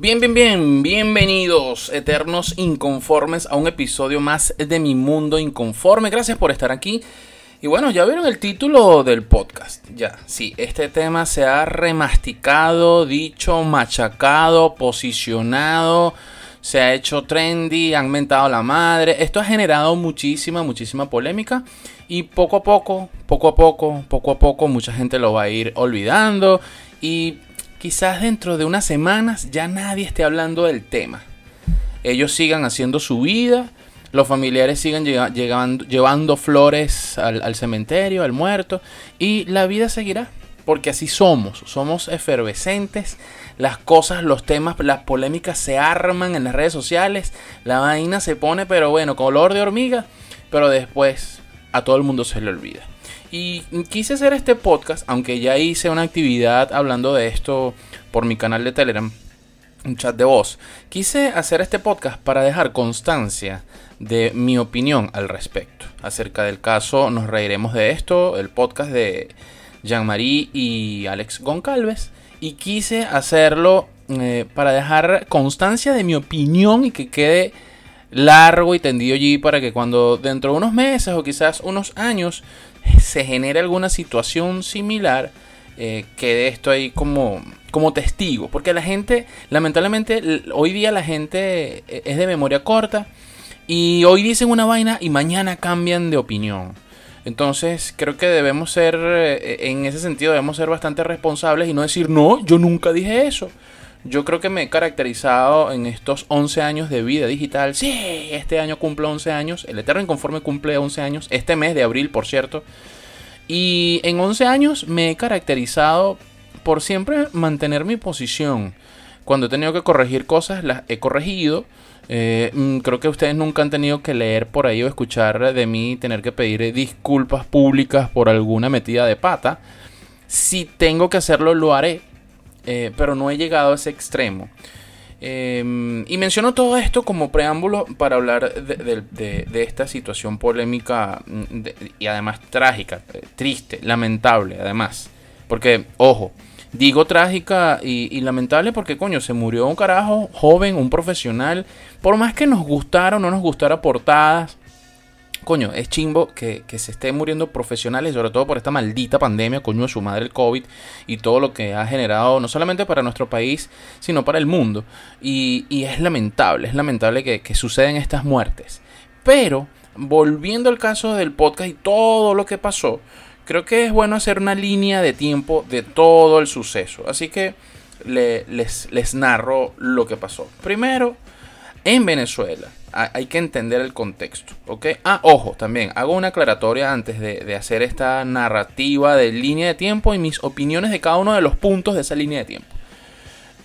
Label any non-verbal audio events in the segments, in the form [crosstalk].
Bien, bien, bien, bienvenidos eternos inconformes a un episodio más de mi mundo inconforme. Gracias por estar aquí. Y bueno, ya vieron el título del podcast. Ya, sí, este tema se ha remasticado, dicho, machacado, posicionado, se ha hecho trendy, han mentado la madre. Esto ha generado muchísima, muchísima polémica. Y poco a poco, poco a poco, poco a poco, mucha gente lo va a ir olvidando. Y quizás dentro de unas semanas ya nadie esté hablando del tema. Ellos sigan haciendo su vida los familiares siguen llegando, llevando flores al, cementerio, al muerto, y la vida seguirá, porque así somos, somos efervescentes, las cosas, los temas, las polémicas se arman en las redes sociales, la vaina se pone, pero bueno, color de hormiga, pero después a todo el mundo se le olvida. Y quise hacer este podcast, aunque ya hice una actividad hablando de esto por mi canal de Telegram, un chat de voz. Quise hacer este podcast para dejar constancia de mi opinión al respecto. Acerca del caso, nos reiremos de esto, el podcast de Jean-Marie y Alex Goncalves. Y quise hacerlo eh, para dejar constancia de mi opinión y que quede largo y tendido allí para que cuando dentro de unos meses o quizás unos años se genere alguna situación similar, eh, quede esto ahí como, como testigo. Porque la gente, lamentablemente, hoy día la gente eh, es de memoria corta y hoy dicen una vaina y mañana cambian de opinión. Entonces creo que debemos ser, eh, en ese sentido, debemos ser bastante responsables y no decir, no, yo nunca dije eso. Yo creo que me he caracterizado en estos 11 años de vida digital. Sí, este año cumple 11 años. El Eterno Inconforme cumple 11 años. Este mes de abril, por cierto. Y en 11 años me he caracterizado por siempre mantener mi posición. Cuando he tenido que corregir cosas, las he corregido. Eh, mm, creo que ustedes nunca han tenido que leer por ahí o escuchar de mí tener que pedir disculpas públicas por alguna metida de pata. Si tengo que hacerlo, lo haré. Eh, pero no he llegado a ese extremo. Em, y menciono todo esto como preámbulo para hablar de, esta situación polémica mm, y además trágica, eh, triste, lamentable además. Porque, ojo, Digo trágica y, lamentable porque, coño, se murió un carajo joven, un profesional. Por más que nos gustara o no nos gustara portadas, coño, es chimbo que, se esté muriendo profesionales, sobre todo por esta maldita pandemia, coño, de su madre el COVID y todo lo que ha generado, no solamente para nuestro país, sino para el mundo. Y, es lamentable, es lamentable que, que suceden estas muertes. Pero, volviendo al caso del podcast y todo lo que pasó, creo que es bueno hacer una línea de tiempo de todo el suceso. Así que les, les narro lo que pasó. Primero, en Venezuela hay que entender el contexto, ¿ok? Ah, ojo, también hago una aclaratoria antes de, hacer esta narrativa de línea de tiempo y mis opiniones de cada uno de los puntos de esa línea de tiempo.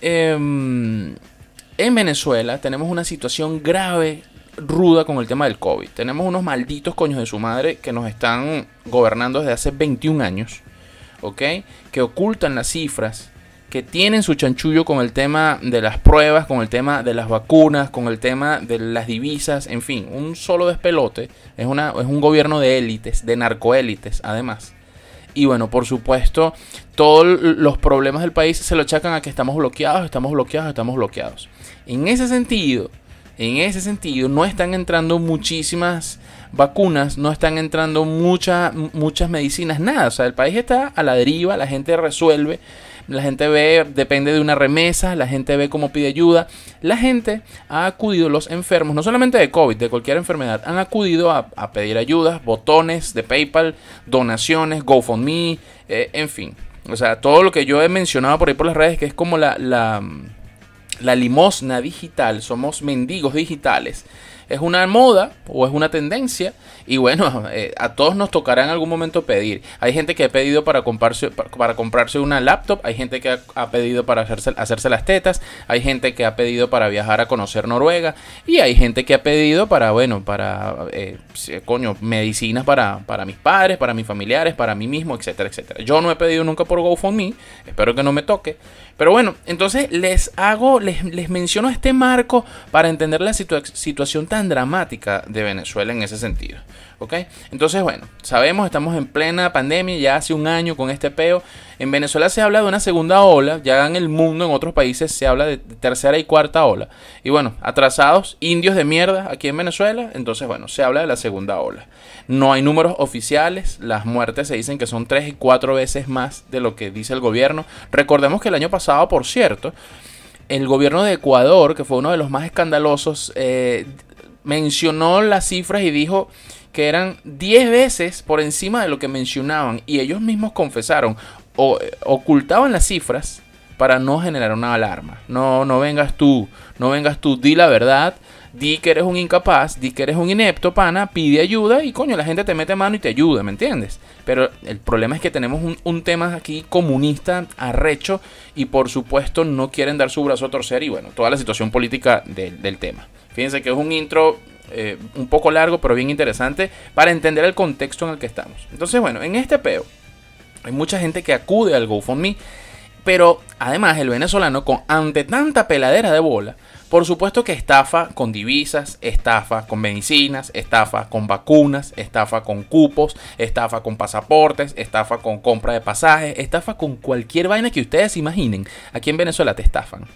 Em, en Venezuela tenemos una situación grave ruda con el tema del COVID. Tenemos unos malditos coños de su madre que nos están gobernando desde hace 21 años, ¿ok? Que ocultan las cifras, que tienen su chanchullo con el tema de las pruebas, con el tema de las vacunas, con el tema de las divisas, en fin, un solo despelote. Es, una, es un gobierno de élites, de narcoélites, además. Y bueno, por supuesto, todos los problemas del país se lo achacan a que estamos bloqueados, estamos bloqueados, estamos bloqueados. En ese sentido, en ese sentido, no están entrando muchísimas vacunas, no están entrando muchas muchas medicinas, nada. O sea, el país está a la deriva, la gente resuelve, la gente ve, depende de una remesa, la gente ve cómo pide ayuda. La gente ha acudido, los enfermos, no solamente de COVID, de cualquier enfermedad, han acudido a, pedir ayudas, botones de PayPal, donaciones, GoFundMe, eh, en fin. O sea, todo lo que yo he mencionado por ahí por las redes, que es como la la limosna digital, somos mendigos digitales. Es una moda o es una tendencia y bueno, [laughs] eh, a todos nos tocará en algún momento pedir. Hay gente que ha pedido para comprarse, para comprarse una laptop, hay gente que ha, pedido para hacerse, hacerse las tetas, hay gente que ha pedido para viajar a conocer Noruega y hay gente que ha pedido para, bueno, para, eh, coño, medicinas para, para mis padres, para mis familiares, para mí mismo, etcétera, etcétera. Yo no he pedido nunca por GoFundMe, espero que no me toque. Pero bueno, entonces les hago, les, les menciono este marco para entender la situación tan dramática de Venezuela en ese sentido. ¿Ok? Entonces, bueno, sabemos, estamos en plena pandemia, ya hace un año con este peo. En Venezuela se habla de una segunda ola, ya en el mundo, en otros países, se habla de tercera y cuarta ola. Y bueno, atrasados, indios de mierda aquí en Venezuela, entonces, bueno, se habla de la segunda ola. No hay números oficiales, las muertes se dicen que son tres y cuatro veces más de lo que dice el gobierno. Recordemos que el año pasado, por cierto, el gobierno de Ecuador, que fue uno de los más escandalosos, eh, mencionó las cifras y dijo que eran 10 veces por encima de lo que mencionaban y ellos mismos confesaron o eh, ocultaban las cifras para no generar una alarma. No, no vengas tú, no vengas tú, di la verdad, di que eres un incapaz, di que eres un inepto, pana, pide ayuda y coño, la gente te mete mano y te ayuda, ¿me entiendes? Pero el problema es que tenemos un, tema aquí comunista, arrecho, y por supuesto no quieren dar su brazo a torcer y bueno, toda la situación política del tema. Fíjense que es un intro eh, un poco largo, pero bien interesante para entender el contexto en el que estamos. Entonces, bueno, en este peo hay mucha gente que acude al GoFundMe, pero además el venezolano, con, ante tanta peladera de bola, por supuesto que estafa con divisas, estafa con medicinas, estafa con vacunas, estafa con cupos, estafa con pasaportes, estafa con compra de pasajes, estafa con cualquier vaina que ustedes imaginen. Aquí en Venezuela te estafan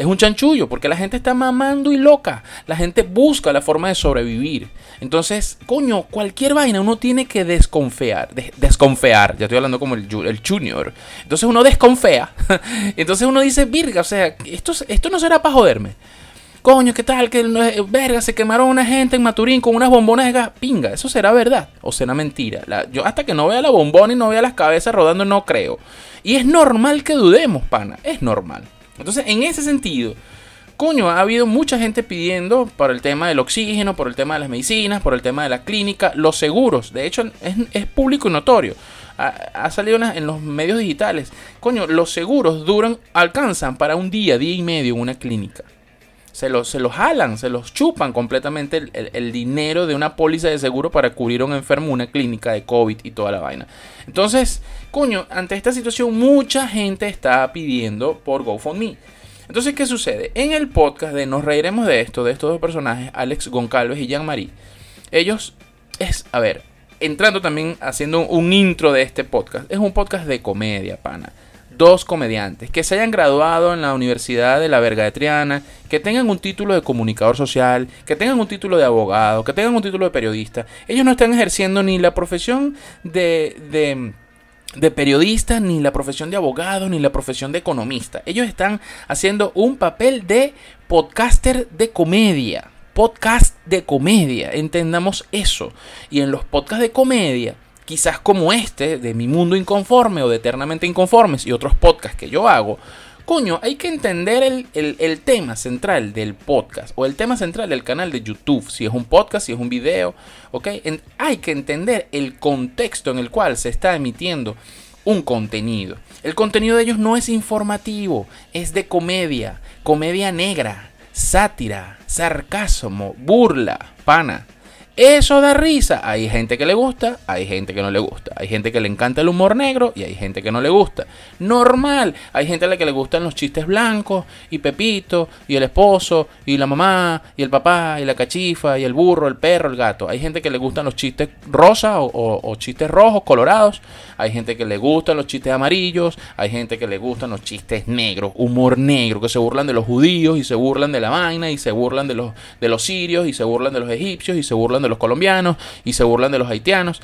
es un chanchullo porque la gente está mamando y loca. La gente busca la forma de sobrevivir. Entonces, coño, cualquier vaina uno tiene que desconfiar. desconfiar. Ya estoy hablando como el, junior. Entonces uno desconfía. [laughs] Entonces uno dice, virga, o sea, esto, esto no será para joderme. Coño, ¿qué tal? Que verga, se quemaron una gente en Maturín con unas bombonas de gas. Pinga, ¿eso será verdad o será mentira? yo hasta que no vea la bombona y no vea las cabezas rodando, no creo. Y es normal que dudemos, pana. Es normal. Entonces, en ese sentido, coño, ha habido mucha gente pidiendo por el tema del oxígeno, por el tema de las medicinas, por el tema de la clínica, los seguros. De hecho, es, público y notorio. Ha, salido en los medios digitales. Coño, los seguros duran, alcanzan para un día, día y medio en una clínica. Se los, se los jalan, se los chupan completamente el, el, dinero de una póliza de seguro para cubrir a un enfermo, una clínica de COVID y toda la vaina. Entonces, coño, ante esta situación mucha gente está pidiendo por GoFundMe. Entonces, ¿qué sucede? En el podcast de Nos Reiremos de esto, de estos dos personajes, Alex Goncalves y Jean-Marie, ellos es, a ver, entrando también haciendo un intro de este podcast, es un podcast de comedia, pana dos comediantes que se hayan graduado en la Universidad de la Verga de Triana, que tengan un título de comunicador social, que tengan un título de abogado, que tengan un título de periodista. Ellos no están ejerciendo ni la profesión de, de de periodista, ni la profesión de abogado, ni la profesión de economista. Ellos están haciendo un papel de podcaster de comedia. Podcast de comedia, entendamos eso. Y en los podcasts de comedia, quizás como este, de Mi Mundo Inconforme o de Eternamente Inconformes y otros podcasts que yo hago, coño, hay que entender el, tema central del podcast o el tema central del canal de YouTube, si es un podcast, si es un video, ¿ok? hay que entender el contexto en el cual se está emitiendo un contenido. El contenido de ellos no es informativo, es de comedia, comedia negra, sátira, sarcasmo, burla, pana. Eso da risa. Hay gente que le gusta, hay gente que no le gusta. Hay gente que le encanta el humor negro y hay gente que no le gusta. Normal. Hay gente a la que le gustan los chistes blancos y Pepito y el esposo y la mamá y el papá y la cachifa y el burro, el perro, el gato. Hay gente que le gustan los chistes rosas o, chistes rojos, colorados. Hay gente que le gustan los chistes amarillos. Hay gente que le gustan los chistes negros, humor negro, que se burlan de los judíos y se burlan de la vaina y se burlan de los, de los sirios y se burlan de los egipcios y se burlan de los colombianos y se burlan de los haitianos.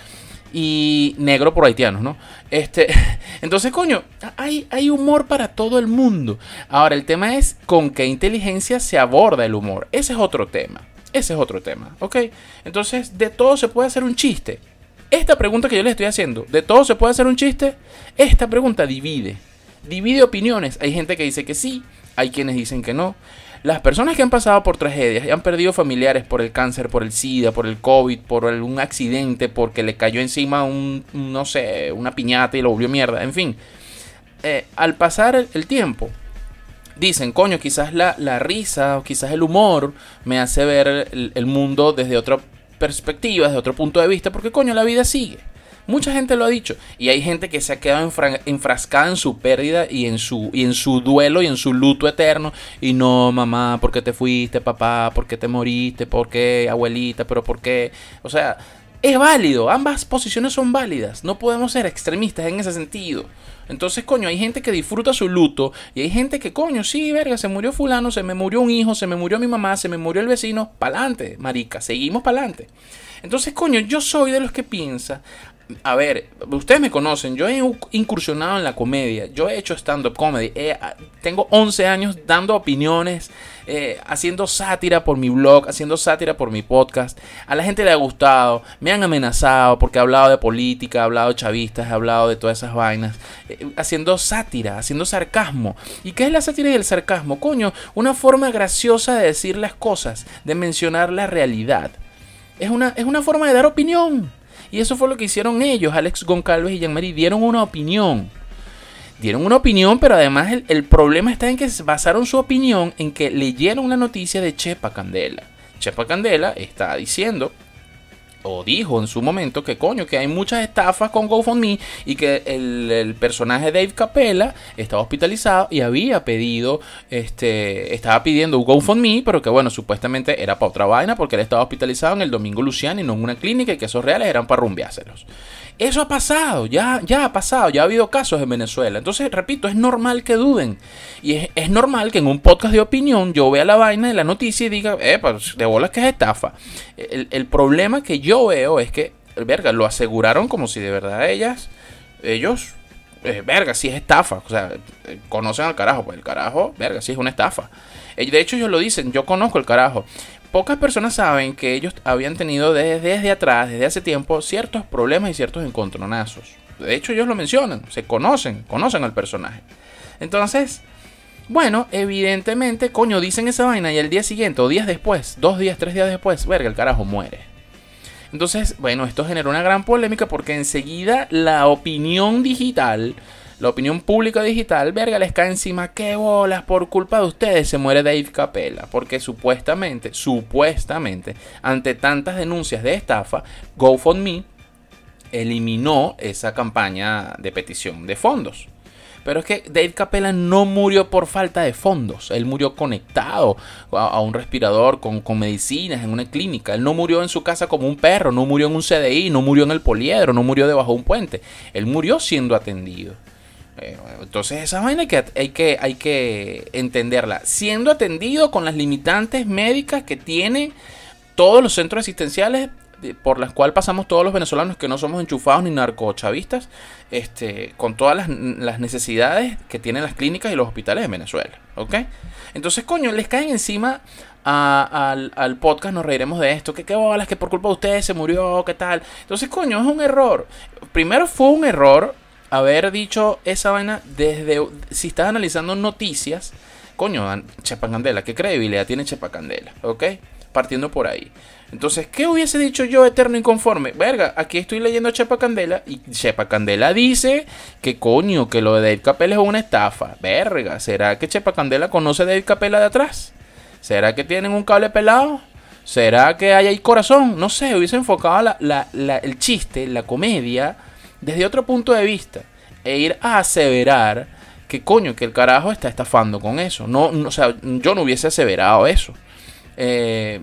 Y negro por haitianos, ¿no? Este, [laughs] entonces, coño, hay, hay humor para todo el mundo. Ahora, el tema es con qué inteligencia se aborda el humor. Ese es otro tema. Ese es otro tema, ¿ok? Entonces, de todo se puede hacer un chiste. Esta pregunta que yo le estoy haciendo, ¿de todo se puede hacer un chiste? Esta pregunta divide. Divide opiniones. Hay gente que dice que sí, hay quienes dicen que no. Las personas que han pasado por tragedias y han perdido familiares por el cáncer, por el SIDA, por el COVID, por algún accidente, porque le cayó encima un, no sé, una piñata y lo volvió mierda, en fin. Eh, al pasar el, tiempo, dicen, coño, quizás la, risa o quizás el humor me hace ver el, el mundo desde otra perspectiva, desde otro punto de vista, porque coño, la vida sigue. Mucha gente lo ha dicho. Y hay gente que se ha quedado enfrascada en su pérdida y en su, y en su duelo y en su luto eterno. Y no, mamá, ¿por qué te fuiste, papá? ¿Por qué te moriste? ¿Por qué, abuelita? ¿Pero por qué? O sea, es válido. Ambas posiciones son válidas. No podemos ser extremistas en ese sentido. Entonces, coño, hay gente que disfruta su luto y hay gente que, coño, sí, verga, se murió fulano, se me murió un hijo, se me murió mi mamá, se me murió el vecino, pa'lante, marica, seguimos pa'lante. Entonces, coño, yo soy de los que piensa, a ver, ustedes me conocen, yo he incursionado en la comedia, yo he hecho stand-up comedy, ah, tengo 11 años dando opiniones, eh, haciendo sátira por mi blog, haciendo sátira por mi podcast. A la gente le ha gustado, me han amenazado porque he hablado de política, he hablado de chavistas, he hablado de todas esas vainas, eh, haciendo sátira, haciendo sarcasmo. ¿Y qué es la sátira y el sarcasmo? Coño, una forma graciosa de decir las cosas, de mencionar la realidad. Es una, es una forma de dar opinión. Y eso fue lo que hicieron ellos, Alex Goncalves y Jean-Marie, dieron una opinión. Dieron una opinión, pero además el, el, problema está en que basaron su opinión en que leyeron la noticia de Chepa Candela. Chepa Candela está diciendo o dijo en su momento que coño, que hay muchas estafas con GoFundMe y que el, personaje Dave Capella estaba hospitalizado y había pedido, este, estaba pidiendo un GoFundMe, pero que bueno, supuestamente era para otra vaina porque él estaba hospitalizado en el Domingo Luciano y no en una clínica y que esos reales eran para rumbeárselos. Eso ha pasado, ya, ya ha pasado, ya ha habido casos en Venezuela. Entonces, repito, es normal que duden. Y es, normal que en un podcast de opinión yo vea la vaina de la noticia y diga, eh, pues de bolas que es estafa. El, problema que yo veo es que, verga, lo aseguraron como si de verdad ellas, ellos, eh, verga, si es estafa. O sea, eh, conocen al carajo, pues el carajo, verga, si es una estafa. De hecho, ellos lo dicen, yo conozco el carajo pocas personas saben que ellos habían tenido desde, atrás, desde hace tiempo, ciertos problemas y ciertos encontronazos. De hecho, ellos lo mencionan, se conocen, conocen al personaje. Entonces, bueno, evidentemente, coño, dicen esa vaina y el día siguiente, o días después, dos días, tres días después, verga, el carajo muere. Entonces, bueno, esto generó una gran polémica porque enseguida la opinión digital la opinión pública digital, verga, les cae encima, qué bolas, por culpa de ustedes se muere Dave Capella, porque supuestamente, supuestamente, ante tantas denuncias de estafa, GoFundMe eliminó esa campaña de petición de fondos. Pero es que Dave Capella no murió por falta de fondos. Él murió conectado a, un respirador con, con, medicinas en una clínica. Él no murió en su casa como un perro, no murió en un CDI, no murió en el poliedro, no murió debajo de un puente. Él murió siendo atendido. Eh, entonces esa vaina hay que, hay, que, hay que entenderla. Siendo atendido con las limitantes médicas que tiene todos los centros asistenciales por las cuales pasamos todos los venezolanos que no somos enchufados ni narcochavistas, este, con todas las, necesidades que tienen las clínicas y los hospitales de Venezuela. ¿Ok? Entonces, coño, les caen encima al, al, podcast, nos reiremos de esto, que qué bolas, que por culpa de ustedes se murió, qué tal. Entonces, coño, es un error. Primero fue un error haber dicho esa vaina desde. Si estás analizando noticias, coño, Chepa Candela, ¿qué credibilidad tiene Chepa Candela? ¿Ok? Partiendo por ahí. Entonces, ¿qué hubiese dicho yo eterno inconforme? Verga, aquí estoy leyendo Chepa Candela y Chepa Candela dice que coño, que lo de Dave Capella es una estafa. Verga, ¿será que Chepa Candela conoce a Dave Capella de atrás? ¿Será que tienen un cable pelado? ¿Será que hay ahí corazón? No sé, hubiese enfocado el chiste, la comedia desde otro punto de vista e ir a aseverar que coño, que el carajo está estafando con eso. No, o sea, yo no hubiese aseverado eso. Eh,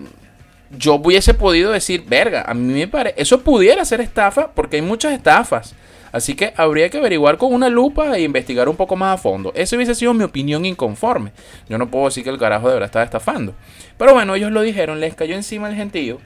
yo hubiese podido decir, verga, a mí me parece, eso pudiera ser estafa porque hay muchas estafas. Así que habría que averiguar con una lupa e investigar un poco más a fondo. Esa hubiese sido mi opinión inconforme. Yo no puedo decir que el carajo de verdad estaba estafando. Pero bueno, ellos lo dijeron, les cayó encima el gentío.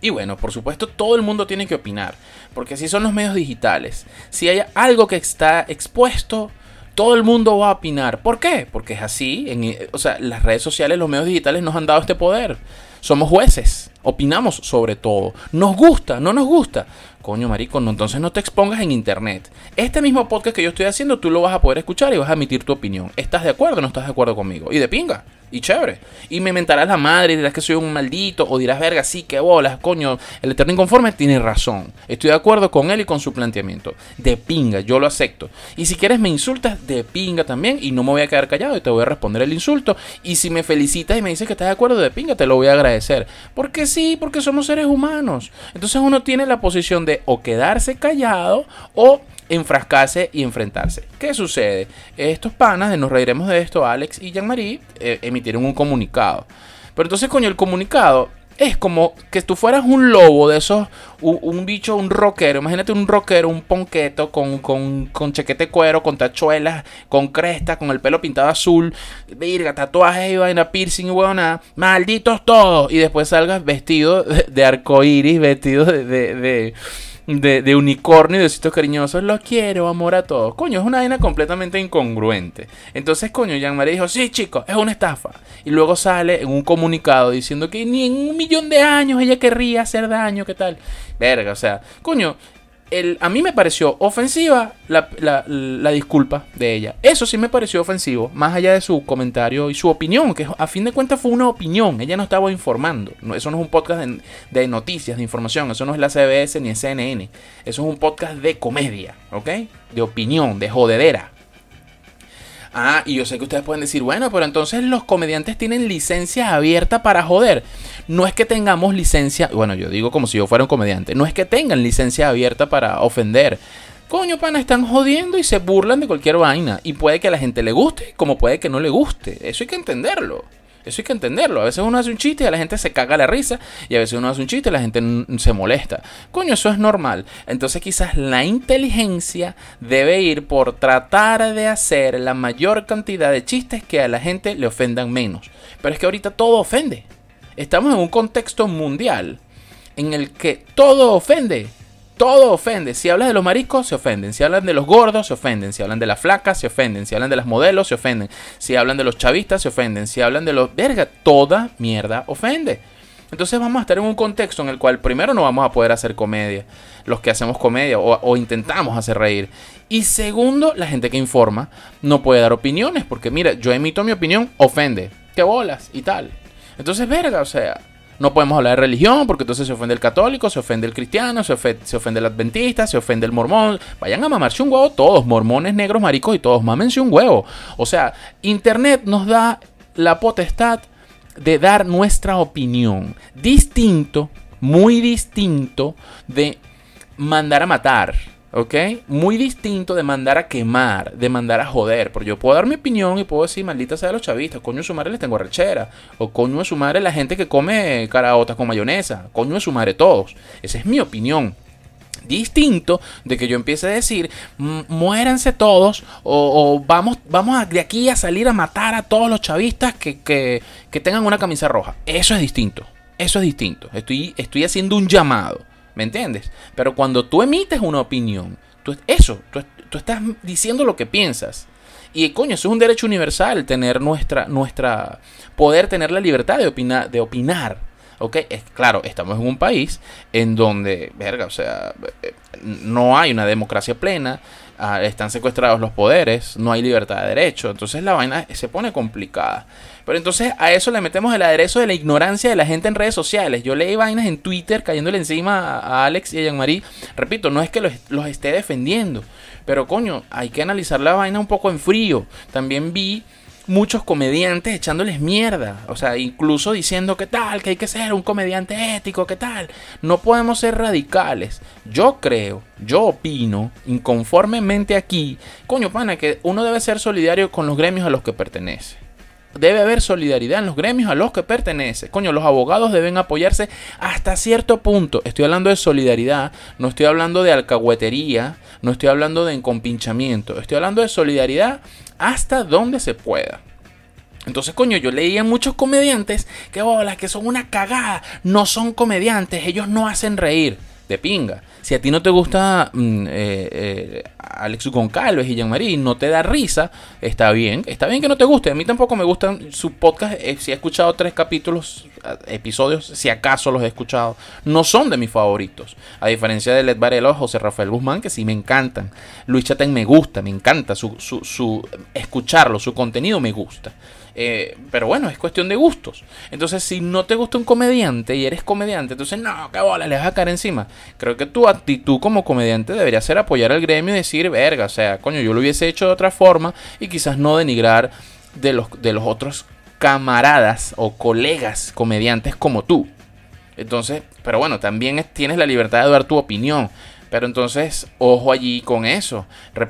Y bueno, por supuesto, todo el mundo tiene que opinar, porque así son los medios digitales. Si hay algo que está expuesto, todo el mundo va a opinar. ¿Por qué? Porque es así. En, o sea, las redes sociales, los medios digitales nos han dado este poder. Somos jueces. Opinamos sobre todo. ¿Nos gusta? ¿No nos gusta? Coño, marico, no, entonces no te expongas en internet. Este mismo podcast que yo estoy haciendo, tú lo vas a poder escuchar y vas a emitir tu opinión. ¿Estás de acuerdo o no estás de acuerdo conmigo? Y de pinga. Y chévere. Y me mentarás la madre dirás que soy un maldito. O dirás, verga, sí, qué bolas, coño. El Eterno Inconforme tiene razón. Estoy de acuerdo con él y con su planteamiento. De pinga, yo lo acepto. Y si quieres me insultas, de pinga también. Y no me voy a quedar callado y te voy a responder el insulto. Y si me felicitas y me dices que estás de acuerdo, de pinga, te lo voy a agradecer. Porque sí, porque somos seres humanos. Entonces uno tiene la posición de o quedarse callado o enfrascarse y enfrentarse. ¿Qué sucede? Estos panas, de nos reiremos de esto, Alex y Jean-Marie, eh, emitieron un comunicado. Pero entonces, coño, el comunicado es como que tú fueras un lobo de esos, un, bicho, un rockero. Imagínate un rockero, un ponqueto con, con, con chequete cuero, con tachuelas, con cresta, con el pelo pintado azul, virga, tatuajes y vaina, piercing y nada Malditos todos. Y después salgas vestido de, de arcoíris, vestido de de, de unicornio y de sitios cariñosos. Los quiero, amor a todos. Coño, es una vaina completamente incongruente. Entonces, coño, Jean-Marie dijo, sí, chicos, es una estafa. Y luego sale en un comunicado diciendo que ni en un millón de años ella querría hacer daño, ¿qué tal? Verga, o sea, coño, a mí me pareció ofensiva la, disculpa de ella. Eso sí me pareció ofensivo, más allá de su comentario y su opinión, que a fin de cuentas fue una opinión. Ella no estaba informando. eso no es un podcast de, de, noticias, de información. Eso no es la CBS ni el CNN. Eso es un podcast de comedia, ¿ok? De opinión, de jodedera. Ah, y yo sé que ustedes pueden decir, bueno, pero entonces los comediantes tienen licencia abierta para joder. No es que tengamos licencia, bueno, yo digo como si yo fuera un comediante, no es que tengan licencia abierta para ofender. Coño, pana, están jodiendo y se burlan de cualquier vaina. Y puede que a la gente le guste, como puede que no le guste. Eso hay que entenderlo. Eso hay que entenderlo. A veces uno hace un chiste y a la gente se caga la risa. Y a veces uno hace un chiste y la gente se molesta. Coño, eso es normal. Entonces quizás la inteligencia debe ir por tratar de hacer la mayor cantidad de chistes que a la gente le ofendan menos. Pero es que ahorita todo ofende. Estamos en un contexto mundial en el que todo ofende. Todo ofende. Si hablas de los mariscos, se ofenden. Si hablan de los gordos, se ofenden. Si hablan de las flacas, se ofenden. Si hablan de las modelos, se ofenden. Si hablan de los chavistas, se ofenden. Si hablan de los... Verga, toda mierda ofende. Entonces vamos a estar en un contexto en el cual primero no vamos a poder hacer comedia, los que hacemos comedia o, o, intentamos hacer reír. Y segundo, la gente que informa no puede dar opiniones, porque mira, yo emito mi opinión, ofende, qué bolas y tal. Entonces, verga, o sea, no podemos hablar de religión porque entonces se ofende el católico, se ofende el cristiano, se ofende, el adventista, se ofende el mormón. Vayan a mamarse un huevo todos, mormones, negros, maricos y todos, mámense un huevo. O sea, Internet nos da la potestad de dar nuestra opinión. Distinto, muy distinto de mandar a matar. ¿Ok? Muy distinto de mandar a quemar, de mandar a joder. Porque yo puedo dar mi opinión y puedo decir, maldita sea los chavistas, coño de su madre les tengo rechera. O coño de su madre la gente que come caraotas con mayonesa. Coño de su madre todos. Esa es mi opinión. Distinto de que yo empiece a decir, muéranse todos o, vamos, vamos de aquí a salir a matar a todos los chavistas que, que, que tengan una camisa roja. Eso es distinto. Eso es distinto. Estoy, estoy haciendo un llamado. ¿Me entiendes? Pero cuando tú emites una opinión, tú, eso, tú, estás diciendo lo que piensas. Y coño, eso es un derecho universal, tener nuestra, nuestra, poder tener la libertad de opinar, de opinar. ¿Ok? Es, claro, estamos en un país en donde, verga, o sea, eh, no hay una democracia plena, están secuestrados los poderes, no hay libertad de derecho, entonces la vaina se pone complicada. Pero entonces a eso le metemos el aderezo de la ignorancia de la gente en redes sociales. Yo leí vainas en Twitter cayéndole encima a Alex y a Jean-Marie. Repito, no es que los, esté defendiendo. Pero coño, hay que analizar la vaina un poco en frío. También vi muchos comediantes echándoles mierda. O sea, incluso diciendo que tal, que hay que ser un comediante ético, que tal. No podemos ser radicales. Yo creo, yo opino, inconformemente aquí, coño, pana, que uno debe ser solidario con los gremios a los que pertenece. Debe haber solidaridad en los gremios a los que pertenece. Coño, los abogados deben apoyarse hasta cierto punto. Estoy hablando de solidaridad, no estoy hablando de alcahuetería, no estoy hablando de encompinchamiento. Estoy hablando de solidaridad hasta donde se pueda. Entonces, coño, yo leía muchos comediantes que, hola, que son una cagada. No son comediantes, ellos no hacen reír. de pinga. Si a ti no te gusta mm, eh, eh, Alex Goncalves y Jean-Marie, no te da risa, está bien. Está bien que no te guste. A mí tampoco me gustan sus podcasts. Eh, si he escuchado tres capítulos, episodios, si acaso los he escuchado, no son de mis favoritos. A diferencia de Led Varela José Rafael Guzmán, que sí me encantan. Luis Chatén me gusta, me encanta su, su, su escucharlo, su contenido me gusta. Eh, pero bueno, es cuestión de gustos. Entonces, si no te gusta un comediante y eres comediante, entonces no, qué bola, le vas a caer encima. Creo que tu actitud como comediante debería ser apoyar al gremio y decir, verga, o sea, coño, yo lo hubiese hecho de otra forma y quizás no denigrar de los, de los otros camaradas o colegas comediantes como tú. Entonces, pero bueno, también tienes la libertad de dar tu opinión. Pero entonces, ojo allí con eso.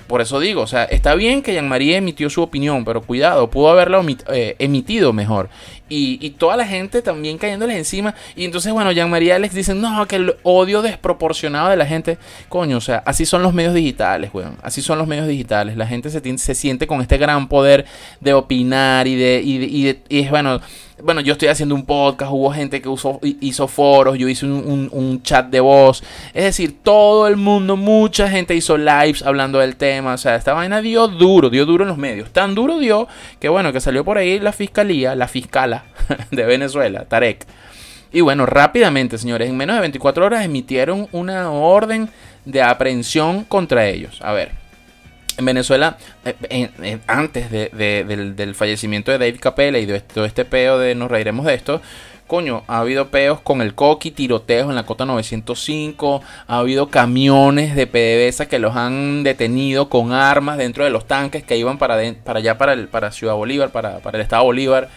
Por eso digo, o sea, está bien que Jean-Marie emitió su opinión, pero cuidado, pudo haberla eh, emitido mejor. Y, toda la gente también cayéndoles encima. Y entonces, bueno, Jean-Marie Alex dicen, no, que el odio desproporcionado de la gente. Coño, o sea, así son los medios digitales, weón. Así son los medios digitales. La gente se, se siente con este gran poder de opinar y de, y, de, y es, bueno bueno, yo estoy haciendo un podcast, hubo gente que usó, hizo foros, yo hice un, chat de voz. Es decir, todo el mundo, mucha gente hizo lives hablando del tema. O sea, esta vaina dio duro, dio duro en los medios. Tan duro dio que, bueno, que salió por ahí la fiscalía, la fiscala [laughs] de Venezuela, Tarek. Y bueno, rápidamente, señores, en menos de 24 horas emitieron una orden de aprehensión contra ellos. A ver en Venezuela, eh, antes del, fallecimiento de David Capella y de todo este peo de nos reiremos de esto, coño, ha habido peos con el coqui, tiroteos en la cota 905, ha habido camiones de PDVSA que los han detenido con armas dentro de los tanques que iban para, allá, para, el, para Ciudad Bolívar, para, el Estado Bolívar.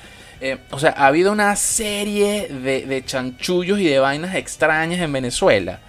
Eh, o sea, ha habido una serie de, de chanchullos y de vainas extrañas en Venezuela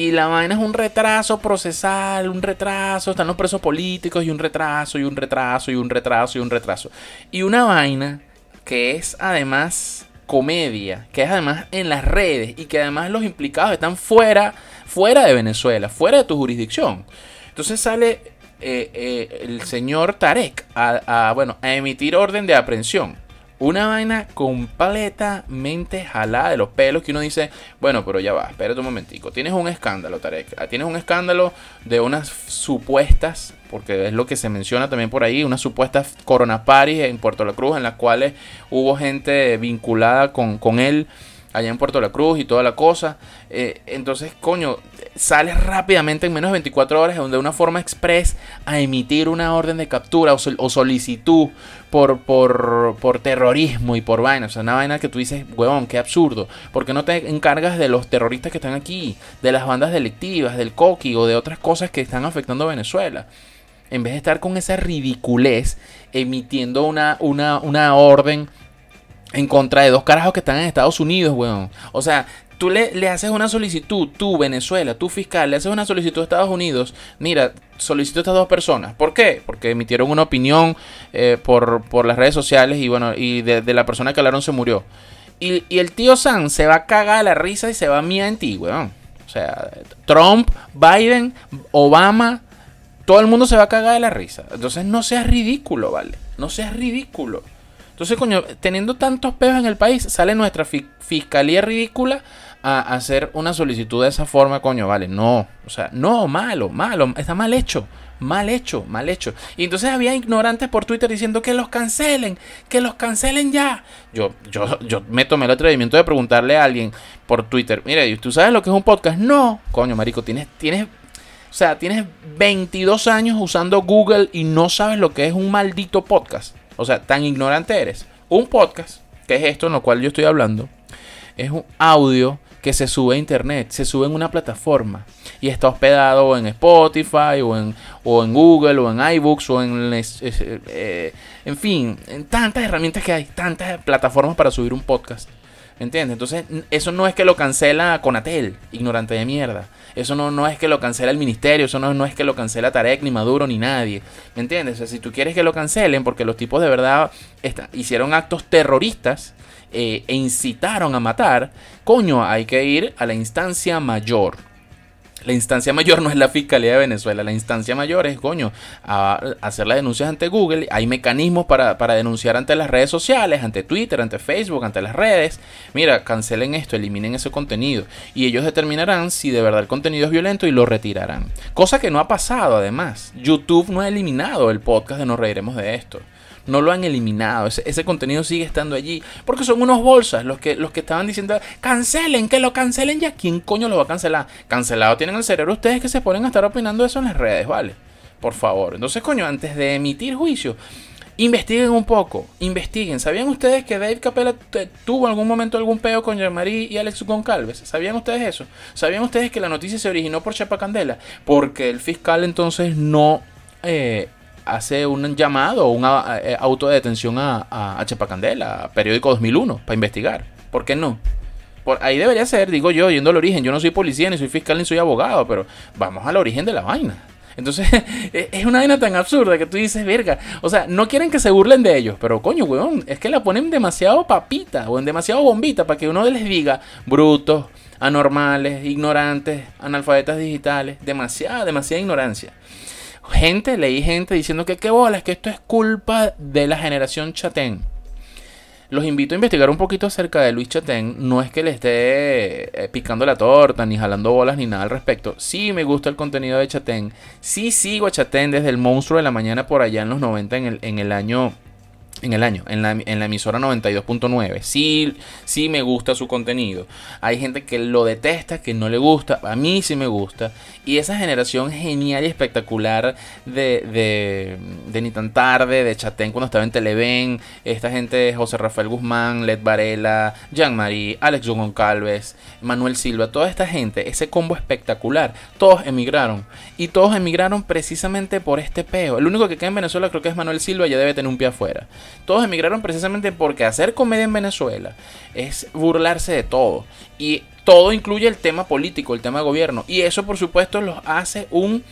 y la vaina es un retraso procesal, un retraso, están los presos políticos y un retraso y un retraso y un retraso y un retraso. Y una vaina que es además comedia, que es además en las redes y que además los implicados están fuera, fuera de Venezuela, fuera de tu jurisdicción. Entonces sale eh, eh, el señor Tarek a, bueno, a emitir orden de aprehensión. Una vaina completamente jalada de los pelos que uno dice, bueno, pero ya va, espérate un momentico. Tienes un escándalo, Tarek. Ah, tienes un escándalo de unas supuestas, porque es lo que se menciona también por ahí, unas supuestas Corona en Puerto La Cruz, en las cuales hubo gente vinculada con, con él allá en Puerto La Cruz y toda la cosa. Eh, entonces, coño, sales rápidamente en menos de 24 horas de una forma express a emitir una orden de captura o, solicitud por, por, por, terrorismo y por vaina. O sea, una vaina que tú dices, huevón, qué absurdo. ¿Por qué no te encargas de los terroristas que están aquí, de las bandas delictivas, del coqui o de otras cosas que están afectando a Venezuela? En vez de estar con esa ridiculez emitiendo una, una, una orden en contra de dos carajos que están en Estados Unidos, weón. O sea, tú le, le, haces una solicitud, tú, Venezuela, tú fiscal, le haces una solicitud a Estados Unidos. Mira, solicito a estas dos personas. ¿Por qué? Porque emitieron una opinión eh, por, por, las redes sociales y bueno, y de, la persona que hablaron se murió. Y, y, el tío Sam se va a cagar de la risa y se va a mía en ti, weón. O sea, Trump, Biden, Obama, todo el mundo se va a cagar de la risa. Entonces no seas ridículo, ¿vale? No seas ridículo. Entonces, coño, teniendo tantos peos en el país, sale nuestra fiscalía ridícula a hacer una solicitud de esa forma, coño, vale, no, o sea, no, malo, malo, está mal hecho, mal hecho, mal hecho. Y entonces había ignorantes por Twitter diciendo que los cancelen, que los cancelen ya. Yo, yo, yo me tomé el atrevimiento de preguntarle a alguien por Twitter, mire, ¿tú sabes lo que es un podcast? No, coño, marico, tienes, tienes o sea, tienes 22 años usando Google y no sabes lo que es un maldito podcast. O sea, tan ignorante eres. Un podcast, que es esto en lo cual yo estoy hablando, es un audio que se sube a internet, se sube en una plataforma y está hospedado en Spotify o en, o en Google o en iBooks o en, eh, en fin, en tantas herramientas que hay, tantas plataformas para subir un podcast. ¿Me entiendes? Entonces, eso no es que lo cancela Conatel, ignorante de mierda. Eso no, no es que lo cancela el ministerio, eso no, no es que lo cancela Tarek, ni Maduro, ni nadie. ¿Me entiendes? O sea, si tú quieres que lo cancelen, porque los tipos de verdad hicieron actos terroristas eh, e incitaron a matar, coño, hay que ir a la instancia mayor. La instancia mayor no es la Fiscalía de Venezuela, la instancia mayor es, coño, hacer las denuncias ante Google. Hay mecanismos para, denunciar ante las redes sociales, ante Twitter, ante Facebook, ante las redes. Mira, cancelen esto, eliminen ese contenido. Y ellos determinarán si de verdad el contenido es violento y lo retirarán. Cosa que no ha pasado además. YouTube no ha eliminado el podcast de Nos Reiremos de esto no lo han eliminado. Ese, contenido sigue estando allí. Porque son unos bolsas los que, los que estaban diciendo, cancelen, que lo cancelen ya. ¿Quién coño lo va a cancelar? Cancelado tienen el cerebro ustedes que se ponen a estar opinando eso en las redes, ¿vale? Por favor. Entonces, coño, antes de emitir juicio, investiguen un poco, investiguen. ¿Sabían ustedes que Dave Capella tuvo en algún momento algún peo con Jean-Marie y Alex Goncalves? ¿Sabían ustedes eso? ¿Sabían ustedes que la noticia se originó por Chapa Candela? Porque el fiscal entonces no eh, hace un llamado o una eh, auto de detención a, a, Chepacandela, periódico 2001, para investigar. ¿Por qué no? Por ahí debería ser, digo yo, yendo al origen. Yo no soy policía, ni soy fiscal, ni soy abogado, pero vamos al origen de la vaina. Entonces, [laughs] es una vaina tan absurda que tú dices, verga. O sea, no quieren que se burlen de ellos, pero coño, weón, es que la ponen demasiado papita o en demasiado bombita para que uno les diga brutos, anormales, ignorantes, analfabetas digitales. Demasiada, demasiada ignorancia gente, leí gente diciendo que qué bolas, que esto es culpa de la generación Chatén. Los invito a investigar un poquito acerca de Luis Chatén. No es que le esté eh, picando la torta, ni jalando bolas, ni nada al respecto. Sí me gusta el contenido de Chatén. Sí sigo a Chatén desde el monstruo de la mañana por allá en los 90, en el, en el año en el año, en la, en la emisora 92.9. Sí, sí me gusta su contenido. Hay gente que lo detesta, que no le gusta. A mí sí me gusta. Y esa generación genial y espectacular de, de, de Ni tan tarde, de Chatén cuando estaba en Televen. Esta gente, José Rafael Guzmán, Led Varela, Jean-Marie, Alex John Calves, Manuel Silva. Toda esta gente, ese combo espectacular. Todos emigraron. Y todos emigraron precisamente por este peo. El único que queda en Venezuela creo que es Manuel Silva. Ya debe tener un pie afuera. Todos emigraron precisamente porque hacer comedia en Venezuela es burlarse de todo. Y todo incluye el tema político, el tema gobierno. Y eso, por supuesto, los hace un,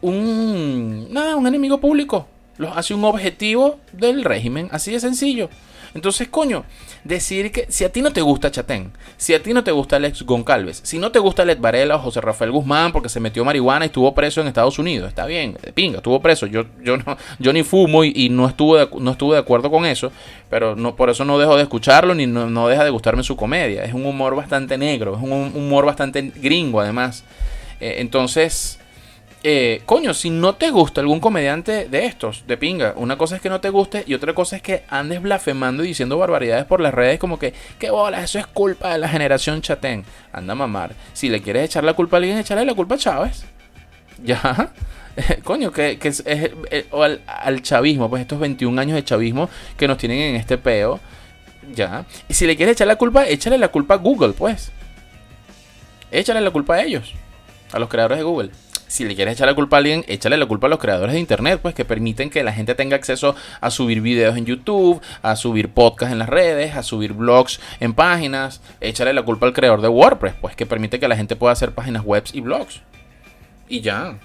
un, nada, un enemigo público. Los hace un objetivo del régimen. Así de sencillo. Entonces, coño, decir que si a ti no te gusta Chatén, si a ti no te gusta Alex Goncalves, si no te gusta Led Varela o José Rafael Guzmán porque se metió marihuana y estuvo preso en Estados Unidos, está bien, pinga, estuvo preso. Yo, yo, no, yo ni fumo y, no, estuve de, no estuve de acuerdo con eso, pero no, por eso no dejo de escucharlo ni no, deja de gustarme su comedia. Es un humor bastante negro, es un humor bastante gringo además. Eh, entonces, eh, coño, si no te gusta algún comediante de estos, de pinga, una cosa es que no te guste y otra cosa es que andes blasfemando y diciendo barbaridades por las redes como que, qué bola, eso es culpa de la generación chatén. Anda a mamar. Si le quieres echar la culpa a alguien, echarle la culpa a Chávez. [laughs] Ya. Coño, que, es, eh, o al, al, chavismo, pues estos 21 años de chavismo que nos tienen en este peo. Ya. Y si le quieres echar la culpa, échale la culpa a Google, pues. Échale la culpa a ellos. A los creadores de Google si le quieres echar la culpa a alguien, échale la culpa a los creadores de internet, pues que permiten que la gente tenga acceso a subir videos en YouTube, a subir podcasts en las redes, a subir blogs en páginas. Échale la culpa al creador de WordPress, pues que permite que la gente pueda hacer páginas web y blogs. Y ya.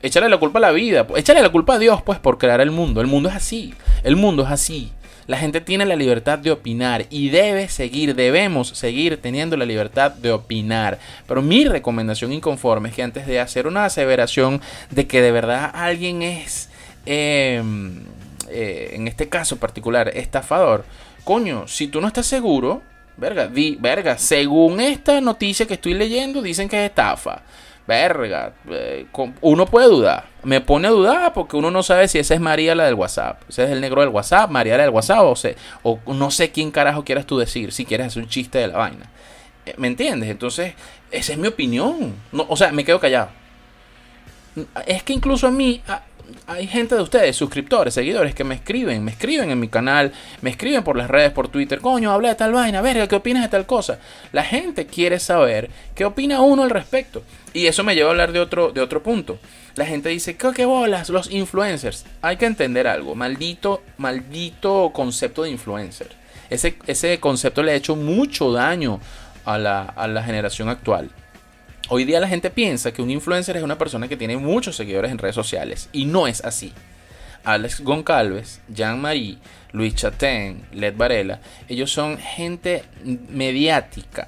Échale la culpa a la vida, échale la culpa a Dios, pues, por crear el mundo. El mundo es así. El mundo es así. La gente tiene la libertad de opinar y debe seguir, debemos seguir teniendo la libertad de opinar. Pero mi recomendación inconforme es que antes de hacer una aseveración de que de verdad alguien es, em, eh, en este caso particular, estafador, coño, si tú no estás seguro, verga, di, verga, según esta noticia que estoy leyendo, dicen que es estafa verga, eh, uno puede dudar. Me pone a dudar porque uno no sabe si esa es María la del WhatsApp. Ese es el negro del WhatsApp, María la del WhatsApp, o, o no sé quién carajo quieras tú decir, si quieres hacer un chiste de la vaina. Eh, ¿Me entiendes? Entonces, esa es mi opinión. No, o sea, me quedo callado. Es que incluso a mí, hay gente de ustedes, suscriptores, seguidores, que me escriben, me escriben en mi canal, me escriben por las redes, por Twitter, coño, habla de tal vaina, verga, ¿qué opinas de tal cosa? La gente quiere saber qué opina uno al respecto. Y eso me lleva a hablar de otro, de otro punto. La gente dice, ¿qué, qué bolas? Los influencers. Hay que entender algo, maldito, maldito concepto de influencer. Ese, ese concepto le ha hecho mucho daño a la, a la generación actual. Hoy día la gente piensa que un influencer es una persona que tiene muchos seguidores en redes sociales y no es así. Alex Goncalves, Jean-Marie, Luis Chatén, Led Varela, ellos son gente mediática,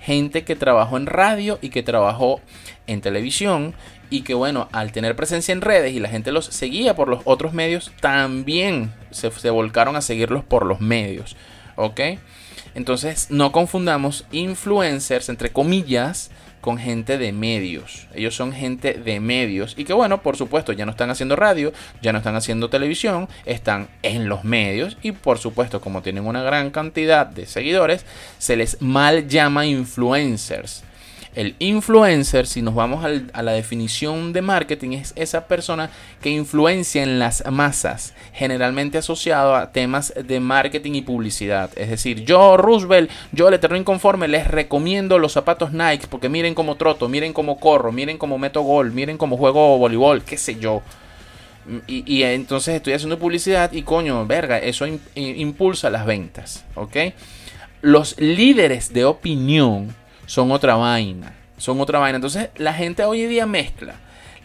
gente que trabajó en radio y que trabajó en televisión y que bueno, al tener presencia en redes y la gente los seguía por los otros medios, también se, se volcaron a seguirlos por los medios, ¿ok? Entonces no confundamos influencers, entre comillas, con gente de medios. Ellos son gente de medios y que bueno, por supuesto, ya no están haciendo radio, ya no están haciendo televisión, están en los medios y por supuesto, como tienen una gran cantidad de seguidores, se les mal llama influencers. El influencer, si nos vamos a la definición de marketing, es esa persona que influencia en las masas, generalmente asociado a temas de marketing y publicidad. Es decir, yo, Roosevelt, yo, el eterno inconforme, les recomiendo los zapatos Nike porque miren cómo troto, miren cómo corro, miren cómo meto gol, miren cómo juego voleibol, qué sé yo. Y, entonces estoy haciendo publicidad y coño, verga, eso impulsa las ventas, ¿ok? Los líderes de opinión son otra vaina. Son otra vaina. Entonces la gente hoy en día mezcla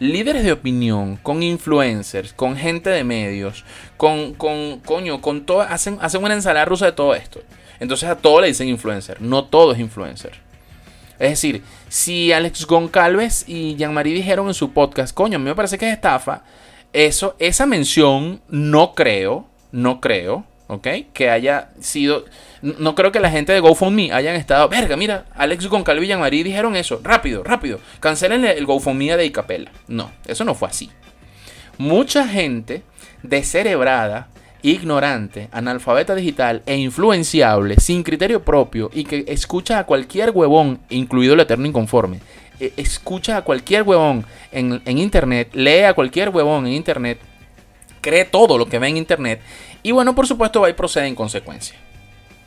líderes de opinión con influencers, con gente de medios, con, con coño, con todo, hacen, hacen una ensalada rusa de todo esto. Entonces a todo le dicen influencer, no todo es influencer. Es decir, si Alex Goncalves y Jean-Marie dijeron en su podcast, coño, a mí me parece que es estafa, eso, esa mención no creo, no creo, ¿ok? Que haya sido no creo que la gente de GoFundMe hayan estado, verga, mira, Alex Goncalves y Jean-Marie dijeron eso, rápido, rápido, cancelen el GoFundMe de Icapela. No, eso no fue así. Mucha gente descerebrada, ignorante, analfabeta digital e influenciable, sin criterio propio y que escucha a cualquier huevón, incluido el eterno inconforme, e, escucha a cualquier huevón en, en internet, lee a cualquier huevón en internet, cree todo lo que ve en internet y bueno, por supuesto va y procede en consecuencia.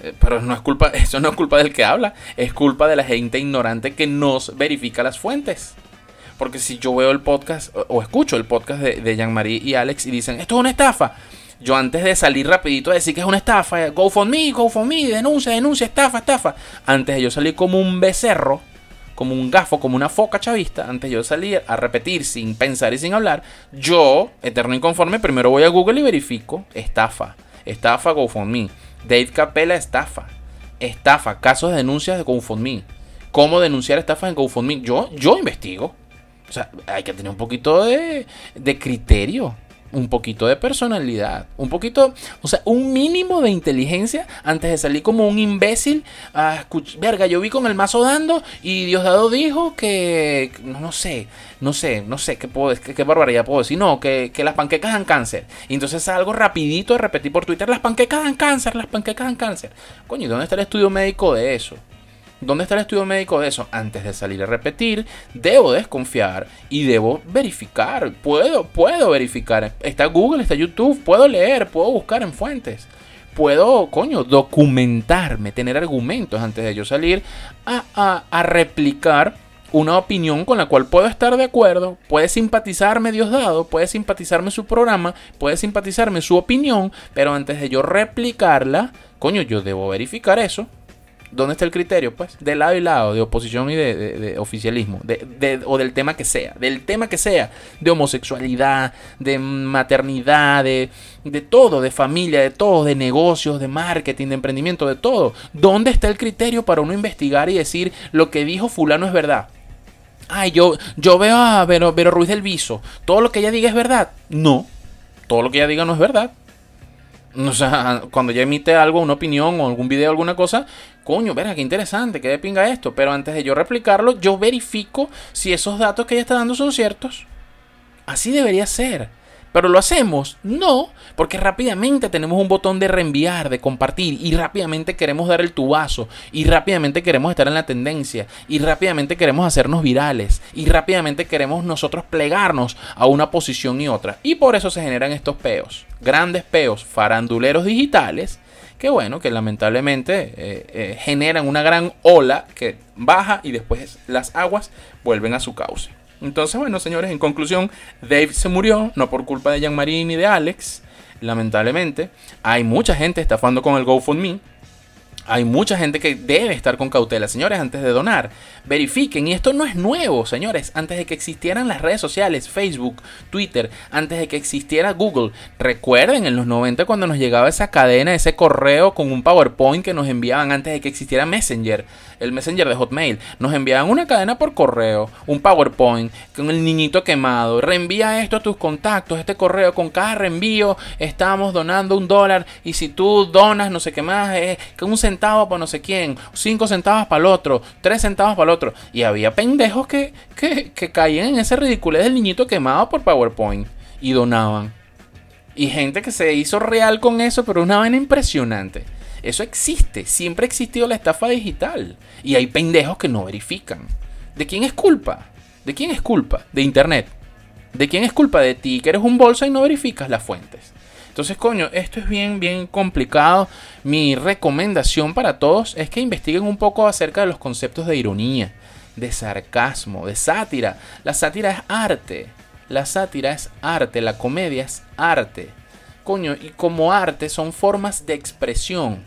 Eh, pero no es culpa, [laughs] eso no es culpa del que habla, es culpa de la gente ignorante que nos verifica las fuentes. Porque si yo veo el podcast o, escucho el podcast de, Jean-Marie y Alex y dicen, esto es una estafa, yo antes de salir rapidito a decir que es una estafa, go for me, go for me, denuncia, denuncia, estafa, estafa. Antes de yo salir como un becerro, como un gafo, como una foca chavista, antes de yo salir a repetir sin pensar y sin hablar, yo, eterno inconforme, primero voy a Google y verifico estafa, estafa, go for me. Dave Capella estafa. Estafa, casos de denuncias de GoFundMe. ¿Cómo denunciar estafas en GoFundMe? Yo, yo investigo. O sea, hay que tener un poquito de, de criterio un poquito de personalidad, un poquito, o sea, un mínimo de inteligencia antes de salir como un imbécil a escuchar, verga, yo vi con el mazo dando y Diosdado dijo que, no, sé, no sé, no sé qué, puedo, qué, barbaridad puedo decir, no, que, las panquecas dan cáncer. Y entonces algo rapidito de repetir por Twitter, las panquecas dan cáncer, las panquecas dan cáncer. Coño, ¿dónde está el estudio médico de eso? ¿Dónde está el estudio médico de eso? Antes de salir a repetir, debo desconfiar y debo verificar. Puedo, puedo verificar. Está Google, está YouTube, puedo leer, puedo buscar en fuentes. Puedo, coño, documentarme, tener argumentos antes de yo salir a, a, replicar una opinión con la cual puedo estar de acuerdo, puede simpatizarme Diosdado, puede simpatizarme su programa, puede simpatizarme su opinión, pero antes de yo replicarla, coño, yo debo verificar eso ¿Dónde está el criterio? Pues de lado y lado, de oposición y de, oficialismo, de, o del tema que sea, del tema que sea, de homosexualidad, de maternidad, de, de todo, de familia, de todo, de negocios, de marketing, de emprendimiento, de todo. ¿Dónde está el criterio para uno investigar y decir lo que dijo fulano es verdad? Ay, yo, yo veo a Vero, Vero Ruiz del Viso. ¿Todo lo que ella diga es verdad? No. Todo lo que ella diga no es verdad. O sea, cuando ella emite algo, una opinión o algún video, alguna cosa, coño, verá, qué interesante, qué de pinga esto. Pero antes de yo replicarlo, yo verifico si esos datos que ella está dando son ciertos. Así debería ser. Pero lo hacemos, no, porque rápidamente tenemos un botón de reenviar, de compartir, y rápidamente queremos dar el tubazo, y rápidamente queremos estar en la tendencia, y rápidamente queremos hacernos virales, y rápidamente queremos nosotros plegarnos a una posición y otra. Y por eso se generan estos peos, grandes peos faranduleros digitales, que bueno, que lamentablemente eh, eh, generan una gran ola que baja y después las aguas vuelven a su cauce. Entonces, bueno, señores, en conclusión, Dave se murió, no por culpa de Jean-Marie ni de Alex, lamentablemente. Hay mucha gente estafando con el GoFundMe. Hay mucha gente que debe estar con cautela, señores, antes de donar. Verifiquen, y esto no es nuevo, señores, antes de que existieran las redes sociales, Facebook, Twitter, antes de que existiera Google. Recuerden en los 90 cuando nos llegaba esa cadena, ese correo con un PowerPoint que nos enviaban antes de que existiera Messenger, el Messenger de Hotmail. Nos enviaban una cadena por correo, un PowerPoint con el niñito quemado. Reenvía esto a tus contactos, este correo con cada reenvío estamos donando un dólar y si tú donas no sé qué más, es que un centavo para no sé quién, cinco centavos para el otro, tres centavos para el otro. Y había pendejos que, que, que caían en ese ridiculez del niñito quemado por PowerPoint y donaban. Y gente que se hizo real con eso, pero una vaina impresionante. Eso existe, siempre ha existido la estafa digital. Y hay pendejos que no verifican. ¿De quién es culpa? ¿De quién es culpa? De Internet. ¿De quién es culpa? De ti, que eres un bolsa y no verificas las fuentes. Entonces, coño, esto es bien, bien complicado. Mi recomendación para todos es que investiguen un poco acerca de los conceptos de ironía, de sarcasmo, de sátira. La sátira es arte. La sátira es arte, la comedia es arte. Coño, y como arte son formas de expresión.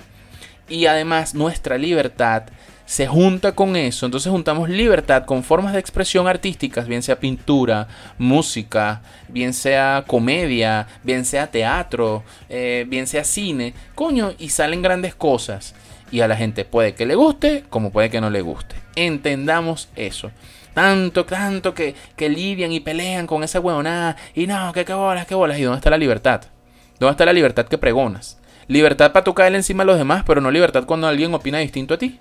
Y además nuestra libertad se junta con eso. Entonces juntamos libertad con formas de expresión artísticas, bien sea pintura, música, bien sea comedia, bien sea teatro, eh, bien sea cine. Coño, y salen grandes cosas. Y a la gente puede que le guste como puede que no le guste. Entendamos eso. Tanto, tanto que, que lidian y pelean con esa huevonada. Y no, que qué bolas, qué bolas. ¿Y dónde está la libertad? ¿Dónde está la libertad que pregonas? Libertad para tú caerle encima a los demás, pero no libertad cuando alguien opina distinto a ti.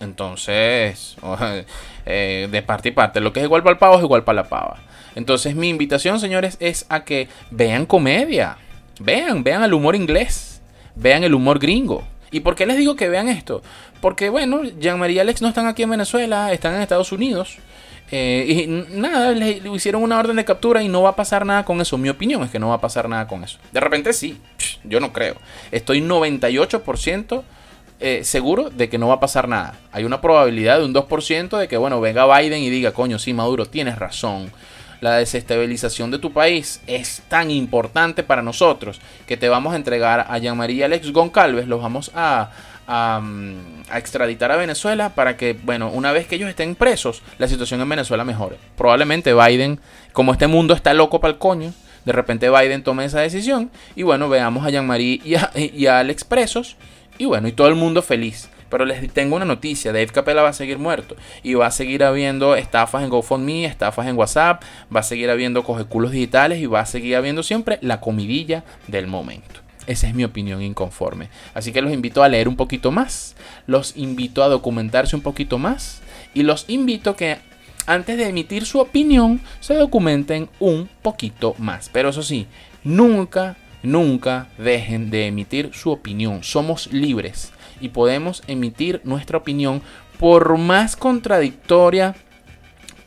Entonces, [laughs] eh, de parte y parte, lo que es igual para el pavo es igual para la pava. Entonces, mi invitación, señores, es a que vean comedia. Vean, vean el humor inglés. Vean el humor gringo. ¿Y por qué les digo que vean esto? Porque, bueno, Jean-Marie y Alex no están aquí en Venezuela, están en Estados Unidos. Eh, y nada, le, hicieron una orden de captura y no va a pasar nada con eso. Mi opinión es que no va a pasar nada con eso. De repente sí, yo no creo. Estoy 98% eh, seguro de que no va a pasar nada. Hay una probabilidad de un 2% de que, bueno, venga Biden y diga, coño, sí, Maduro, tienes razón. La desestabilización de tu país es tan importante para nosotros que te vamos a entregar a Jean-Marie y Alex Goncalves, los vamos a, a, a, extraditar a Venezuela para que, bueno, una vez que ellos estén presos, la situación en Venezuela mejore. Probablemente Biden, como este mundo está loco para el coño, de repente Biden tome esa decisión y bueno, veamos a Jean-Marie y y a Alex presos y bueno, y todo el mundo feliz. Pero les tengo una noticia, Dave Capella va a seguir muerto. Y va a seguir habiendo estafas en GoFundMe, estafas en WhatsApp, va a seguir habiendo cojeculos digitales y va a seguir habiendo siempre la comidilla del momento. Esa es mi opinión inconforme. Así que los invito a leer un poquito más, los invito a documentarse un poquito más y los invito que antes de emitir su opinión se documenten un poquito más. Pero eso sí, nunca Nunca dejen de emitir su opinión. Somos libres y podemos emitir nuestra opinión por más contradictoria,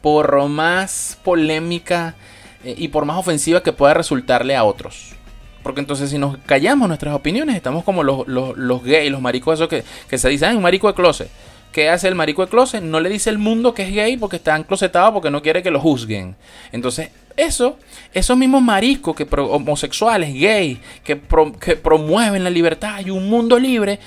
por más polémica eh, y por más ofensiva que pueda resultarle a otros. Porque entonces si nos callamos nuestras opiniones, estamos como los, los, gays, los maricos esos que, que se dicen, un marico de closet. ¿Qué hace el marico de closet? No le dice el mundo que es gay porque está enclosetado porque no quiere que lo juzguen. Entonces, eso, esos mismos maricos que homosexuales, gays, que, que promueven la libertad y un mundo libre,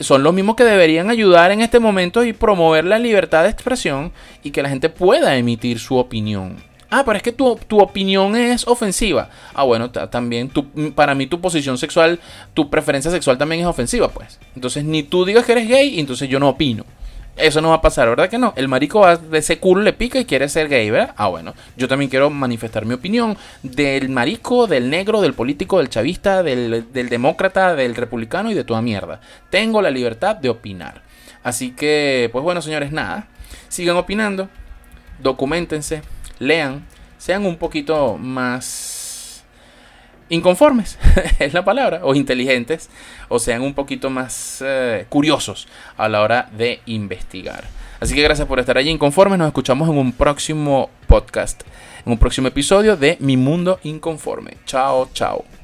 son los mismos que deberían ayudar en este momento y promover la libertad de expresión y que la gente pueda emitir su opinión. Ah, pero es que tu, tu opinión es ofensiva. Ah, bueno, también tu, para mí tu posición sexual, tu preferencia sexual también es ofensiva, pues. Entonces ni tú digas que eres gay entonces yo no opino. Eso no va a pasar, ¿verdad que no? El marico va de ese culo le pica y quiere ser gay, ¿verdad? Ah, bueno. Yo también quiero manifestar mi opinión del marico, del negro, del político, del chavista, del, del demócrata, del republicano y de toda mierda. Tengo la libertad de opinar. Así que, pues bueno, señores, nada. Sigan opinando, documentense, lean, sean un poquito más inconformes, [laughs] es la palabra, o inteligentes, o sean un poquito más eh, curiosos a la hora de investigar. Así que gracias por estar allí inconformes, nos escuchamos en un próximo podcast, en un próximo episodio de Mi Mundo Inconforme. Chao, chao.